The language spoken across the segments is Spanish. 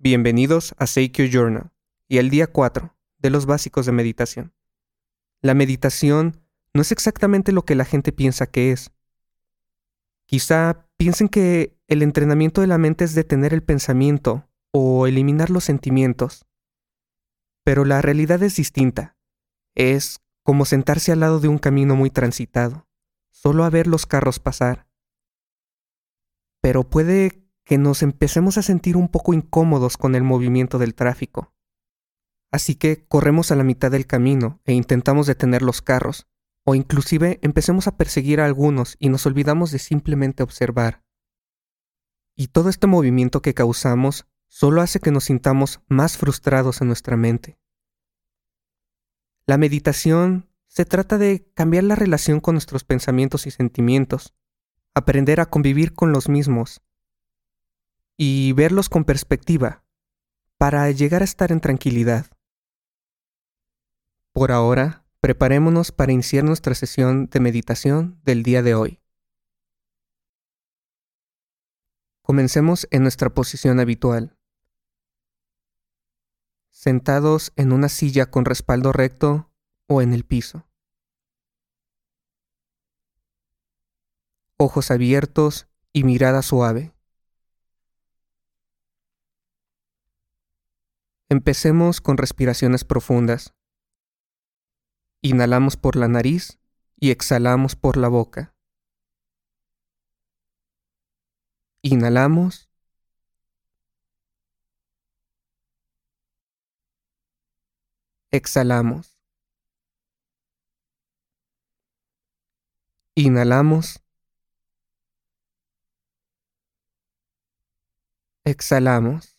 Bienvenidos a Seikyo Journal y el día 4 de los básicos de meditación. La meditación no es exactamente lo que la gente piensa que es. Quizá piensen que el entrenamiento de la mente es detener el pensamiento o eliminar los sentimientos. Pero la realidad es distinta. Es como sentarse al lado de un camino muy transitado, solo a ver los carros pasar. Pero puede que nos empecemos a sentir un poco incómodos con el movimiento del tráfico. Así que corremos a la mitad del camino e intentamos detener los carros, o inclusive empecemos a perseguir a algunos y nos olvidamos de simplemente observar. Y todo este movimiento que causamos solo hace que nos sintamos más frustrados en nuestra mente. La meditación se trata de cambiar la relación con nuestros pensamientos y sentimientos, aprender a convivir con los mismos y verlos con perspectiva para llegar a estar en tranquilidad. Por ahora, preparémonos para iniciar nuestra sesión de meditación del día de hoy. Comencemos en nuestra posición habitual. Sentados en una silla con respaldo recto o en el piso. Ojos abiertos y mirada suave. Empecemos con respiraciones profundas. Inhalamos por la nariz y exhalamos por la boca. Inhalamos. Exhalamos. Inhalamos. Exhalamos.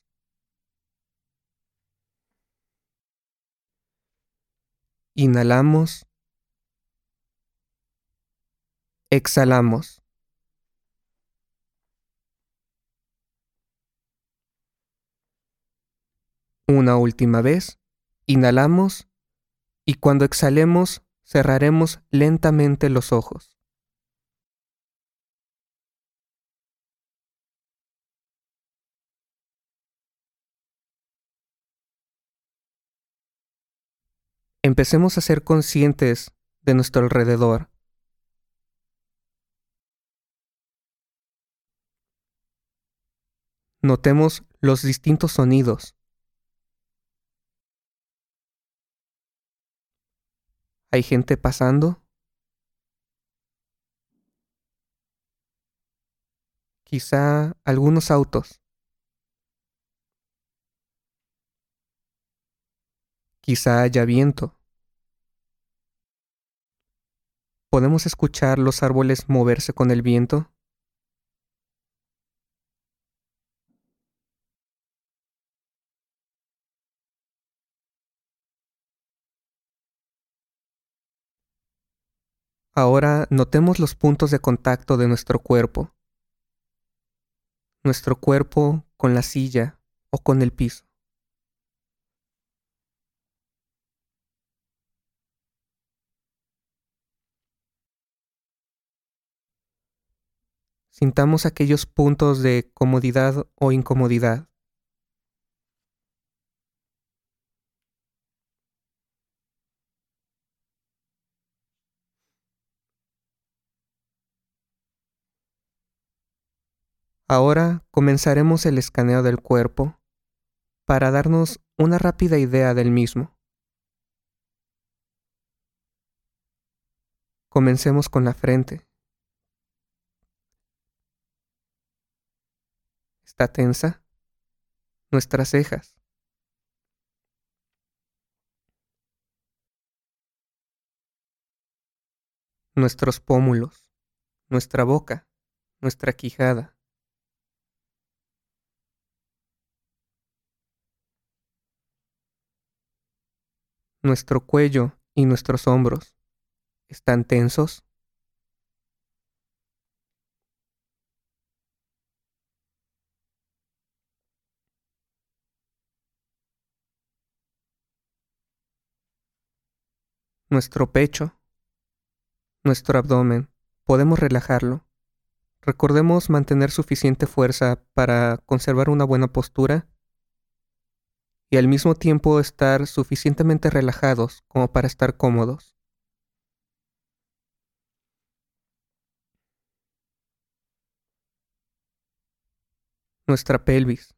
Inhalamos. Exhalamos. Una última vez. Inhalamos y cuando exhalemos cerraremos lentamente los ojos. Empecemos a ser conscientes de nuestro alrededor. Notemos los distintos sonidos. ¿Hay gente pasando? Quizá algunos autos. Quizá haya viento. ¿Podemos escuchar los árboles moverse con el viento? Ahora notemos los puntos de contacto de nuestro cuerpo. Nuestro cuerpo con la silla o con el piso. Sintamos aquellos puntos de comodidad o incomodidad. Ahora comenzaremos el escaneo del cuerpo para darnos una rápida idea del mismo. Comencemos con la frente. Está tensa, nuestras cejas. Nuestros pómulos, nuestra boca, nuestra quijada. Nuestro cuello y nuestros hombros están tensos. Nuestro pecho, nuestro abdomen, podemos relajarlo. Recordemos mantener suficiente fuerza para conservar una buena postura y al mismo tiempo estar suficientemente relajados como para estar cómodos. Nuestra pelvis,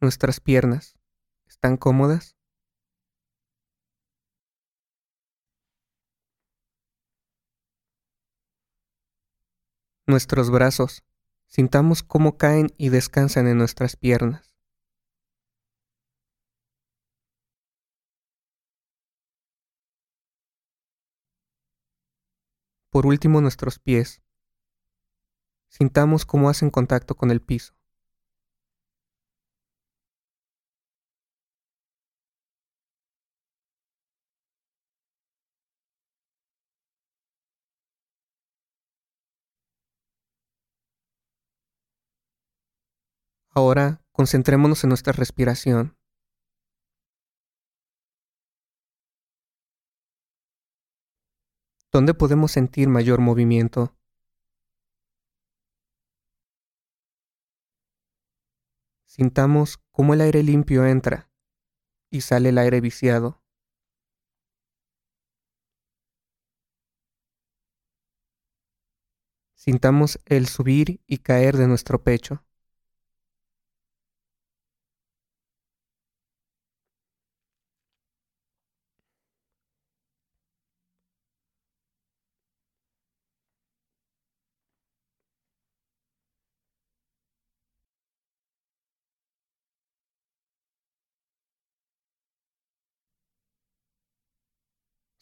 nuestras piernas, ¿están cómodas? Nuestros brazos, sintamos cómo caen y descansan en nuestras piernas. Por último, nuestros pies. Sintamos cómo hacen contacto con el piso. Ahora concentrémonos en nuestra respiración. ¿Dónde podemos sentir mayor movimiento? Sintamos cómo el aire limpio entra y sale el aire viciado. Sintamos el subir y caer de nuestro pecho.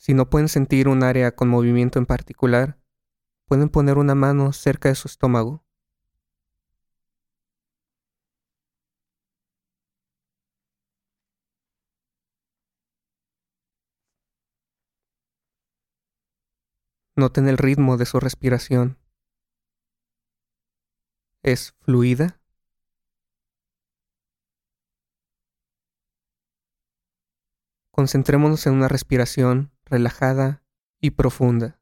Si no pueden sentir un área con movimiento en particular, pueden poner una mano cerca de su estómago. Noten el ritmo de su respiración. ¿Es fluida? Concentrémonos en una respiración relajada y profunda.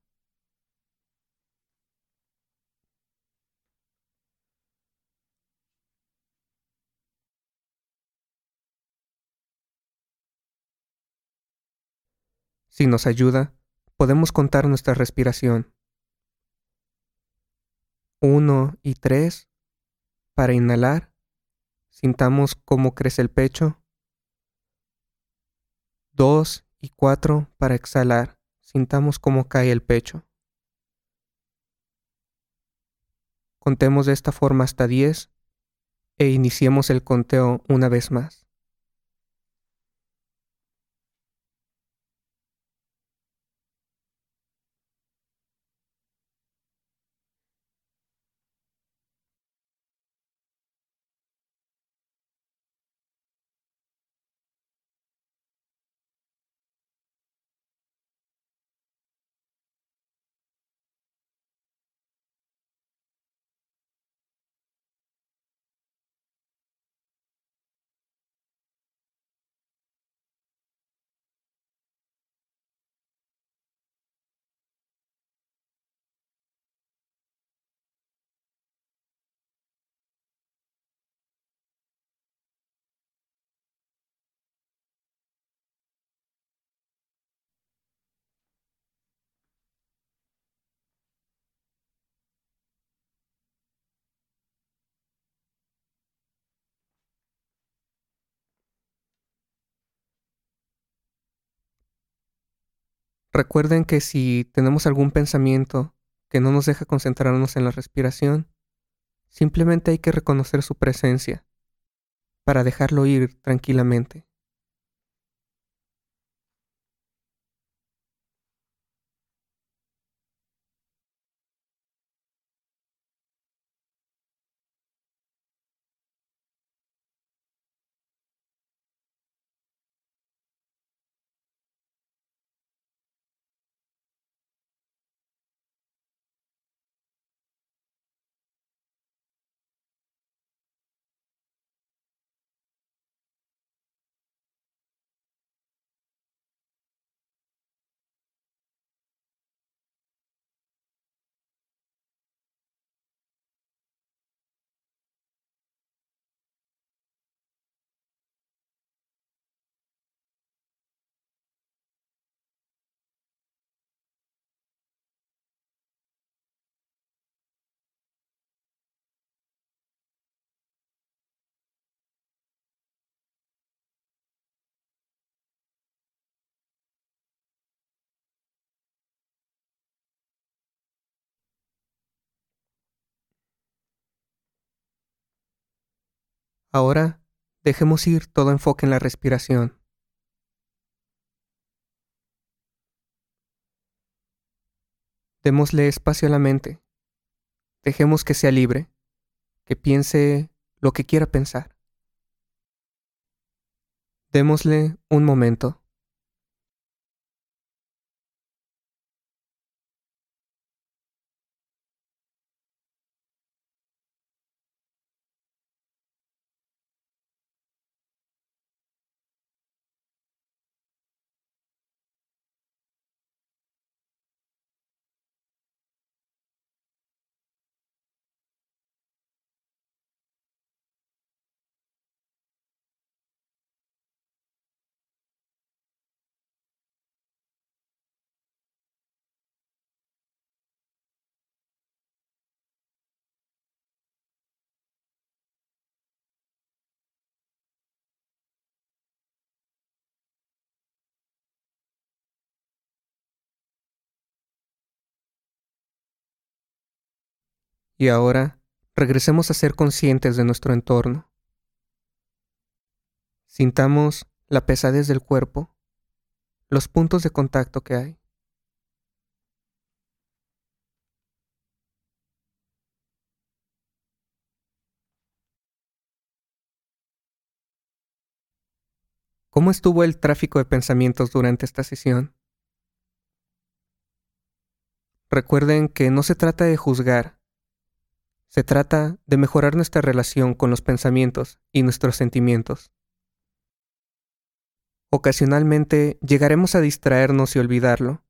Si nos ayuda, podemos contar nuestra respiración. 1 y 3 para inhalar. Sintamos cómo crece el pecho. 2 y 4 para exhalar. Sintamos cómo cae el pecho. Contemos de esta forma hasta 10 e iniciemos el conteo una vez más. Recuerden que si tenemos algún pensamiento que no nos deja concentrarnos en la respiración, simplemente hay que reconocer su presencia para dejarlo ir tranquilamente. Ahora, dejemos ir todo enfoque en la respiración. Démosle espacio a la mente. Dejemos que sea libre, que piense lo que quiera pensar. Démosle un momento. Y ahora regresemos a ser conscientes de nuestro entorno. Sintamos la pesadez del cuerpo, los puntos de contacto que hay. ¿Cómo estuvo el tráfico de pensamientos durante esta sesión? Recuerden que no se trata de juzgar, se trata de mejorar nuestra relación con los pensamientos y nuestros sentimientos. Ocasionalmente llegaremos a distraernos y olvidarlo.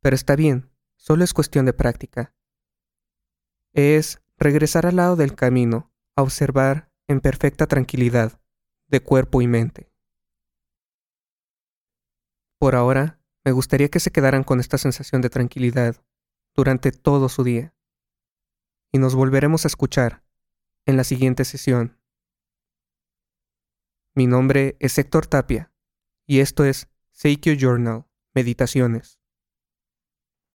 Pero está bien, solo es cuestión de práctica. Es regresar al lado del camino, a observar en perfecta tranquilidad, de cuerpo y mente. Por ahora, me gustaría que se quedaran con esta sensación de tranquilidad durante todo su día y nos volveremos a escuchar en la siguiente sesión. Mi nombre es Héctor Tapia y esto es Seikyo Journal, Meditaciones.